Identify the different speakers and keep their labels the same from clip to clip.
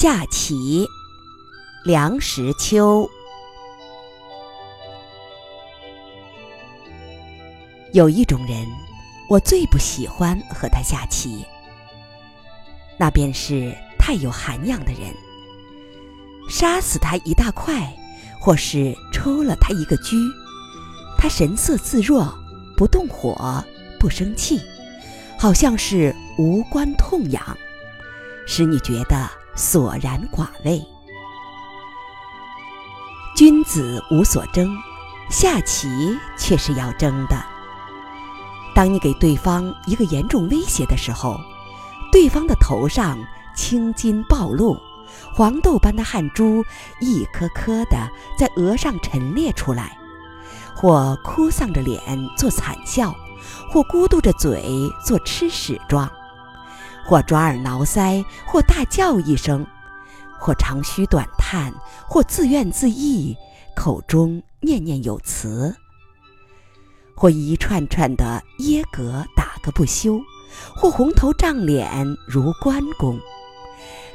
Speaker 1: 下棋，梁实秋。有一种人，我最不喜欢和他下棋，那便是太有涵养的人。杀死他一大块，或是抽了他一个车，他神色自若，不动火，不生气，好像是无关痛痒，使你觉得索然寡味。君子无所争，下棋却是要争的。当你给对方一个严重威胁的时候，对方的头上青筋暴露，黄豆般的汗珠一颗颗的在额上陈列出来，或哭丧着脸做惨笑，或咕嘟着嘴做吃屎状，或抓耳挠腮，或大叫一声，或长吁短叹，或自怨自艾，口中念念有词。或一串串的耶格打个不休，或红头胀脸如关公，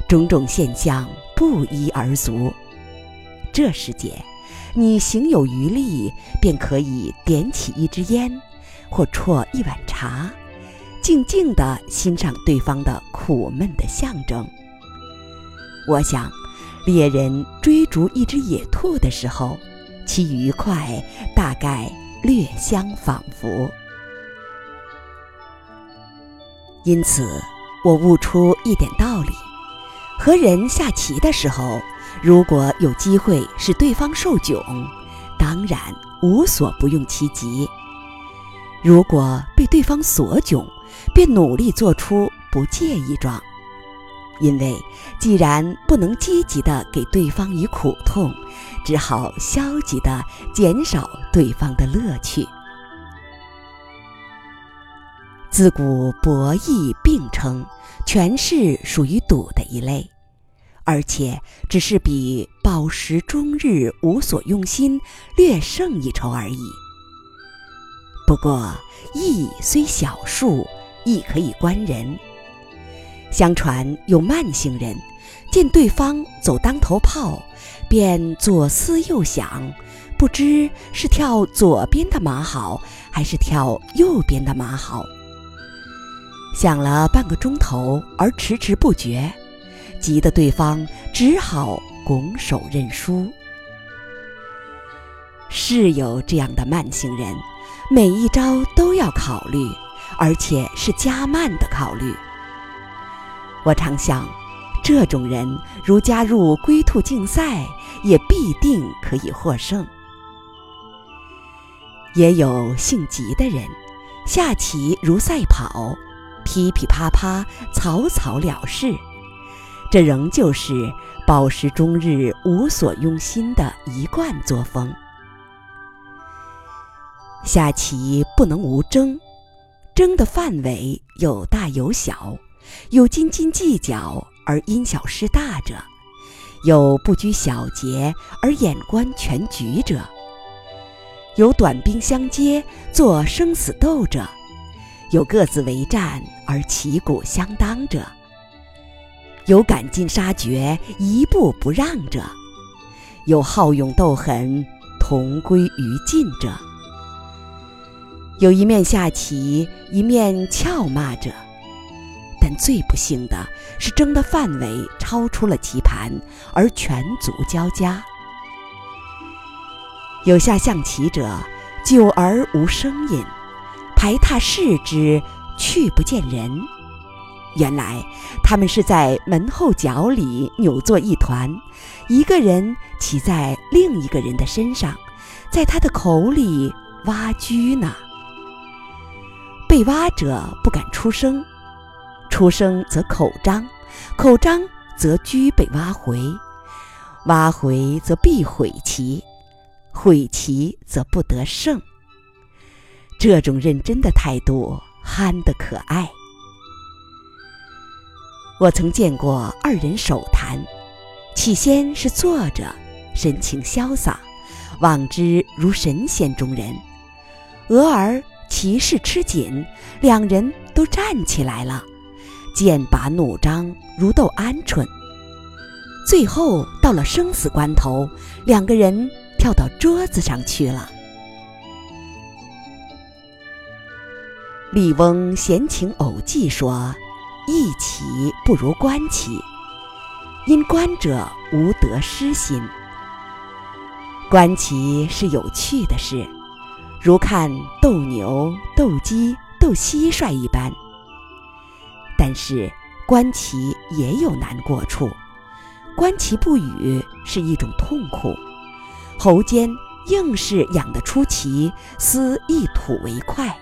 Speaker 1: 种种现象不一而足。这时节，你行有余力，便可以点起一支烟，或啜一碗茶，静静地欣赏对方的苦闷的象征。我想，猎人追逐一只野兔的时候，其愉快大概。略相仿佛，因此我悟出一点道理：和人下棋的时候，如果有机会使对方受窘，当然无所不用其极；如果被对方所窘，便努力做出不介意状。因为既然不能积极的给对方以苦痛，只好消极的减少对方的乐趣。自古博弈并称，全是属于赌的一类，而且只是比饱食终日无所用心略胜一筹而已。不过弈虽小数，亦可以观人。相传有慢性人，见对方走当头炮，便左思右想，不知是跳左边的马好，还是跳右边的马好。想了半个钟头而迟迟不决，急得对方只好拱手认输。是有这样的慢性人，每一招都要考虑，而且是加慢的考虑。我常想，这种人如加入龟兔竞赛，也必定可以获胜。也有性急的人，下棋如赛跑，噼噼啪啪，草草了事。这仍旧是饱食终日无所用心的一贯作风。下棋不能无争，争的范围有大有小。有斤斤计较而因小失大者，有不拘小节而眼观全局者，有短兵相接做生死斗者，有各自为战而旗鼓相当者，有赶尽杀绝一步不让者，有好勇斗狠同归于尽者，有一面下棋一面俏骂着。但最不幸的是，争的范围超出了棋盘，而全族交加。有下象棋者，久而无声音，排闼视之，去不见人。原来他们是在门后角里扭作一团，一个人骑在另一个人的身上，在他的口里挖居呢。被挖者不敢出声。出声则口张，口张则居被挖回，挖回则必毁棋，毁棋则不得胜。这种认真的态度，憨得可爱。我曾见过二人手谈，起先是坐着，神情潇洒，望之如神仙中人；俄而骑士吃紧，两人都站起来了。剑拔弩张，如斗鹌鹑。最后到了生死关头，两个人跳到桌子上去了。《笠翁闲情偶记》说：“义其不如观棋，因观者无得失心。观棋是有趣的事，如看斗牛、斗鸡、斗蟋蟀一般。但是观棋也有难过处，观棋不语是一种痛苦，喉间硬是痒得出奇，思一吐为快。”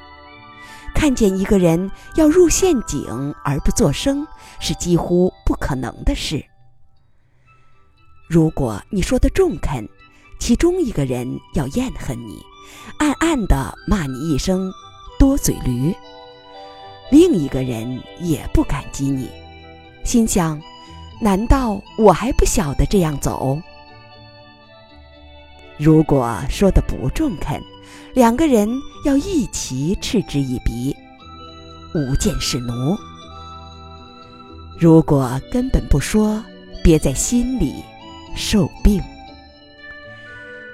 Speaker 1: 看见一个人要入陷阱而不作声，是几乎不可能的事。如果你说的中肯，其中一个人要厌恨你，暗暗地骂你一声“多嘴驴”；另一个人也不感激你，心想：难道我还不晓得这样走？如果说的不中肯，两个人要一齐嗤之以鼻，无见是奴。如果根本不说，憋在心里，受病。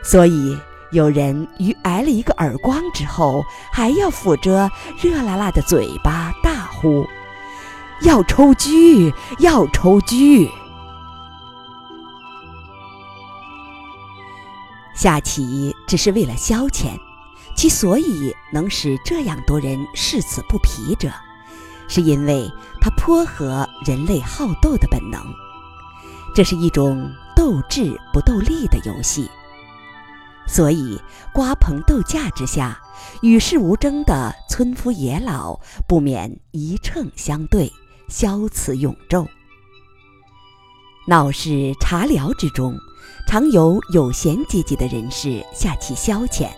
Speaker 1: 所以有人于挨了一个耳光之后，还要抚着热辣辣的嘴巴大呼：“要抽狙，要抽狙！”下棋只是为了消遣。其所以能使这样多人视此不疲者，是因为它颇合人类好斗的本能。这是一种斗智不斗力的游戏。所以瓜棚斗架之下，与世无争的村夫野老不免一秤相对，消此永昼。闹市茶寮之中，常有有闲阶级的人士下棋消遣。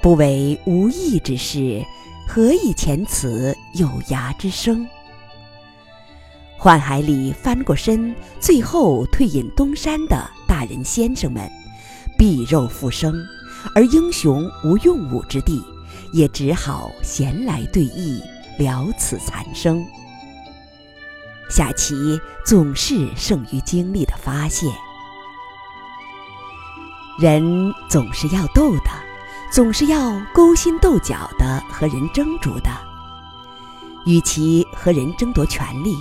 Speaker 1: 不为无益之事，何以遣此有涯之生？宦海里翻过身，最后退隐东山的大人先生们，避肉复生；而英雄无用武之地，也只好闲来对弈，了此残生。下棋总是胜于精力的发泄，人总是要斗的。总是要勾心斗角的和人争逐的，与其和人争夺权力，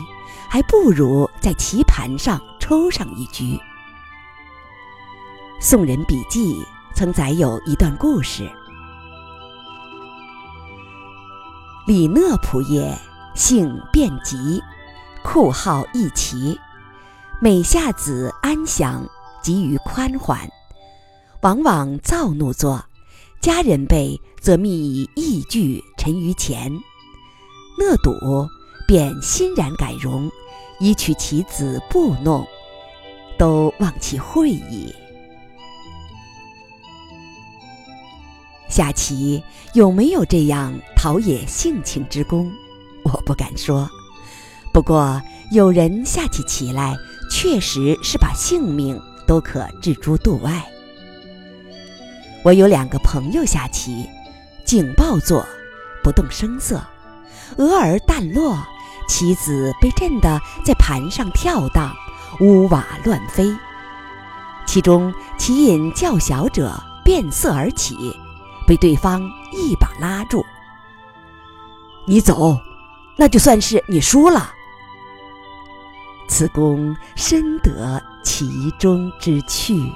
Speaker 1: 还不如在棋盘上抽上一局。《宋人笔记》曾载有一段故事：李讷仆也，性便急，酷好弈棋，每下子安详，急于宽缓，往往躁怒作。家人辈则密以义具陈于前，讷笃便欣然改容，以取其子布弄，都忘其会矣。下棋有没有这样陶冶性情之功？我不敢说。不过有人下起棋来，确实是把性命都可置诸度外。我有两个朋友下棋，警报坐，不动声色，俄而淡落，棋子被震得在盘上跳荡，屋瓦乱飞。其中棋瘾较小者变色而起，被对方一把拉住：“你走，那就算是你输了。”此公深得其中之趣。